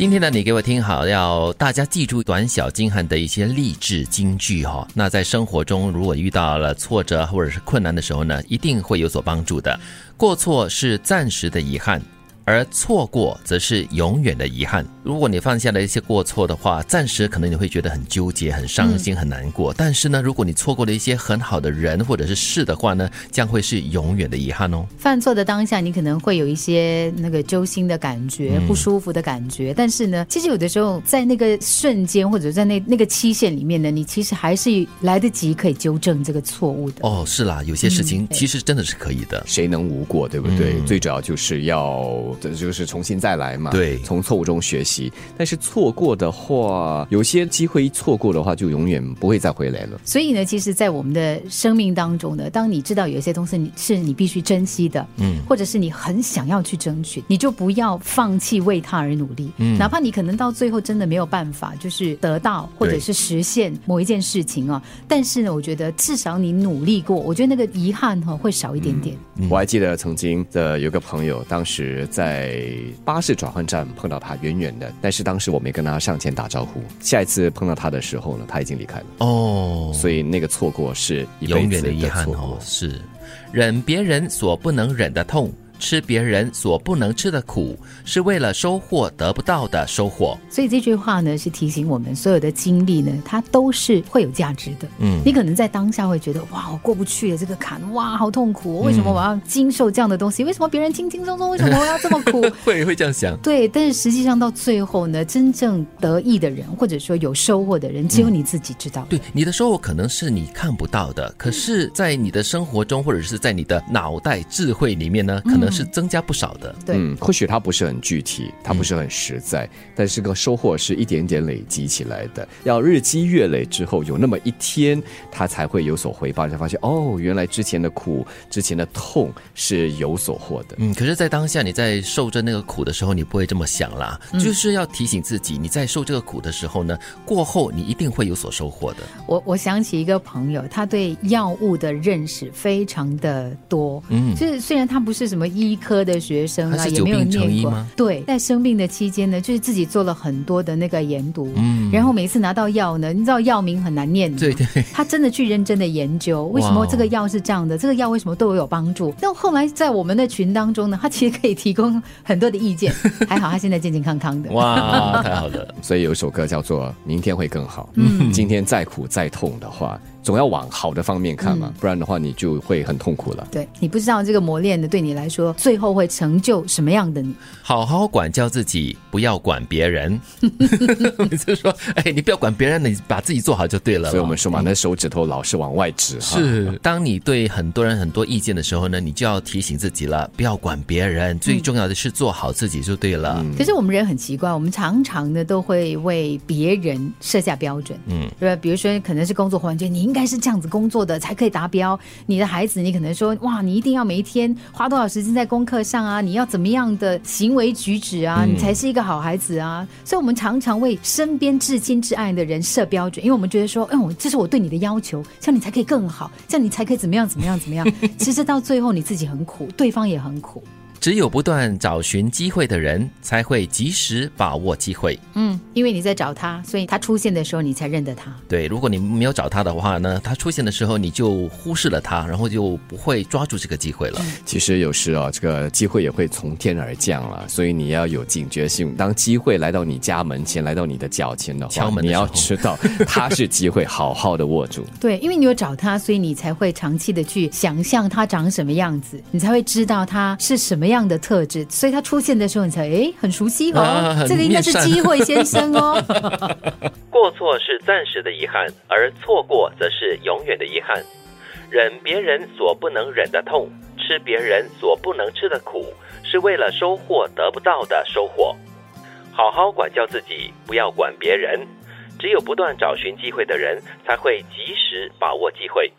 今天呢，你给我听好，要大家记住短小精悍的一些励志金句哈。那在生活中，如果遇到了挫折或者是困难的时候呢，一定会有所帮助的。过错是暂时的遗憾。而错过则是永远的遗憾。如果你犯下了一些过错的话，暂时可能你会觉得很纠结、很伤心、很难过。但是呢，如果你错过了一些很好的人或者是事的话呢，将会是永远的遗憾哦。犯错的当下，你可能会有一些那个揪心的感觉、不舒服的感觉。但是呢，其实有的时候在那个瞬间或者在那那个期限里面呢，你其实还是来得及可以纠正这个错误的。哦，是啦，有些事情其实真的是可以的。谁能无过，对不对？最主要就是要。这就是重新再来嘛，对，从错误中学习。但是错过的话，有些机会一错过的话，就永远不会再回来了。所以呢，其实，在我们的生命当中呢，当你知道有一些东西你是你必须珍惜的，嗯，或者是你很想要去争取，你就不要放弃为他而努力，嗯，哪怕你可能到最后真的没有办法，就是得到或者是实现某一件事情啊，但是呢，我觉得至少你努力过，我觉得那个遗憾哈会少一点点。我还记得曾经的有个朋友，当时在。在巴士转换站碰到他，远远的，但是当时我没跟他上前打招呼。下一次碰到他的时候呢，他已经离开了。哦，所以那个错过是永远的遗憾哦。是，忍别人所不能忍的痛。吃别人所不能吃的苦，是为了收获得不到的收获。所以这句话呢，是提醒我们，所有的经历呢，它都是会有价值的。嗯，你可能在当下会觉得，哇，我过不去这个坎，哇，好痛苦，为什么我要经受这样的东西？为什么别人轻轻松松，为什么我要这么苦？会会这样想。对，但是实际上到最后呢，真正得意的人，或者说有收获的人，只有你自己知道。对，你的收获可能是你看不到的，可是，在你的生活中，或者是在你的脑袋智慧里面呢，可能。是增加不少的，对，嗯，或许它不是很具体，它不是很实在，但是个收获是一点点累积起来的，要日积月累之后，有那么一天，它才会有所回报，才发现哦，原来之前的苦，之前的痛是有所获的。嗯，可是，在当下你在受着那个苦的时候，你不会这么想啦，就是要提醒自己，你在受这个苦的时候呢，过后你一定会有所收获的。我我想起一个朋友，他对药物的认识非常的多，嗯，就是虽然他不是什么。医科的学生啊，也没有念过。对，在生病的期间呢，就是自己做了很多的那个研读，嗯，然后每次拿到药呢，你知道药名很难念，对对，他真的去认真的研究，为什么这个药是这样的，这个药为什么对我有帮助？那后来在我们的群当中呢，他其实可以提供很多的意见，还好他现在健健康康的。哇，太好了！所以有一首歌叫做《明天会更好》，嗯，今天再苦再痛的话。总要往好的方面看嘛，不然的话你就会很痛苦了。对你不知道这个磨练的对你来说，最后会成就什么样的你？好好管教自己，不要管别人。你就说，哎，你不要管别人，你把自己做好就对了。所以我们说嘛，那手指头老是往外指。是，当你对很多人很多意见的时候呢，你就要提醒自己了，不要管别人，最重要的是做好自己就对了。可是我们人很奇怪，我们常常呢都会为别人设下标准。嗯，对吧？比如说，可能是工作环境，你。应该是这样子工作的才可以达标。你的孩子，你可能说哇，你一定要每一天花多少时间在功课上啊？你要怎么样的行为举止啊？你才是一个好孩子啊！所以，我们常常为身边至亲至爱的人设标准，因为我们觉得说，哎，我这是我对你的要求，这样你才可以更好，这样你才可以怎么样怎么样怎么样。其实到最后，你自己很苦，对方也很苦。只有不断找寻机会的人，才会及时把握机会。嗯，因为你在找他，所以他出现的时候，你才认得他。对，如果你没有找他的话呢，他出现的时候，你就忽视了他，然后就不会抓住这个机会了。其实有时啊，这个机会也会从天而降了，所以你要有警觉性。当机会来到你家门前，来到你的脚前的话，你要知道他是机会，好好的握住。对，因为你有找他，所以你才会长期的去想象他长什么样子，你才会知道他是什么。样的特质，所以他出现的时候，你才哎很熟悉哦，这个应该是机会先生哦。过错是暂时的遗憾，而错过则是永远的遗憾。忍别人所不能忍的痛，吃别人所不能吃的苦，是为了收获得不到的收获。好好管教自己，不要管别人。只有不断找寻机会的人，才会及时把握机会。